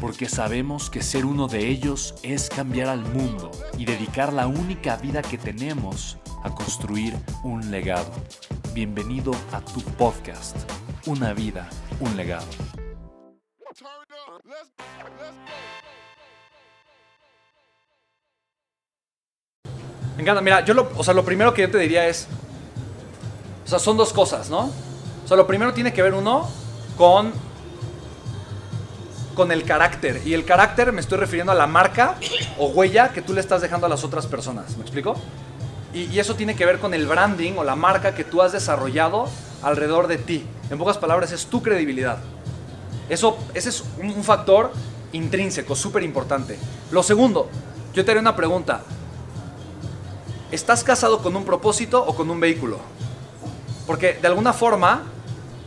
porque sabemos que ser uno de ellos es cambiar al mundo y dedicar la única vida que tenemos a construir un legado. Bienvenido a tu podcast, Una vida, un legado. Me encanta, mira, yo lo, o sea, lo primero que yo te diría es, o sea, son dos cosas, ¿no? O sea, lo primero tiene que ver uno con con el carácter. Y el carácter me estoy refiriendo a la marca o huella que tú le estás dejando a las otras personas. ¿Me explico? Y, eso tiene que ver con el branding o la marca que tú has desarrollado alrededor de ti. En pocas palabras, es tu credibilidad. Eso, ese es un, factor intrínseco, súper importante. Lo segundo, yo te haré una pregunta. ¿Estás casado con un propósito o con un vehículo? Porque de alguna forma,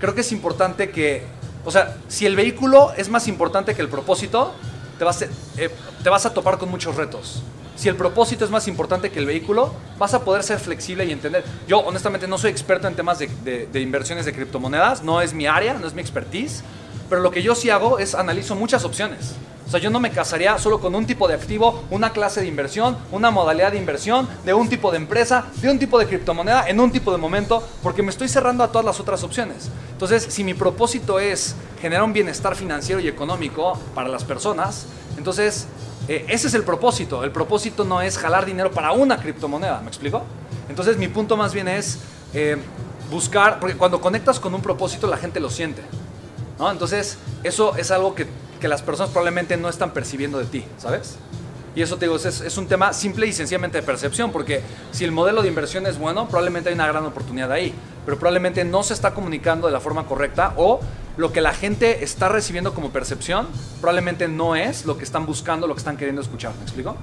creo que es importante que o sea, si el vehículo es más importante que el propósito, te vas, eh, te vas a topar con muchos retos. Si el propósito es más importante que el vehículo, vas a poder ser flexible y entender. Yo honestamente no soy experto en temas de, de inversiones de criptomonedas, no es mi área, no es mi expertise, pero lo que yo sí hago es analizo muchas opciones. O sea, yo no me casaría solo con un tipo de activo, una clase de inversión, una modalidad de inversión, de un tipo de empresa, de un tipo de criptomoneda, en un tipo de momento, porque me estoy cerrando a todas las otras opciones. Entonces, si mi propósito es generar un bienestar financiero y económico para las personas, entonces eh, ese es el propósito. El propósito no es jalar dinero para una criptomoneda, ¿me explico? Entonces, mi punto más bien es eh, buscar, porque cuando conectas con un propósito, la gente lo siente. ¿No? Entonces, eso es algo que que las personas probablemente no están percibiendo de ti, ¿sabes? Y eso te digo, es, un tema simple y sencillamente de percepción, porque si el modelo de inversión es bueno, probablemente hay una gran oportunidad ahí, pero probablemente no se está comunicando de la forma correcta o lo que la gente está recibiendo como percepción probablemente no es lo que están buscando, lo que están queriendo escuchar. ¿Me explico?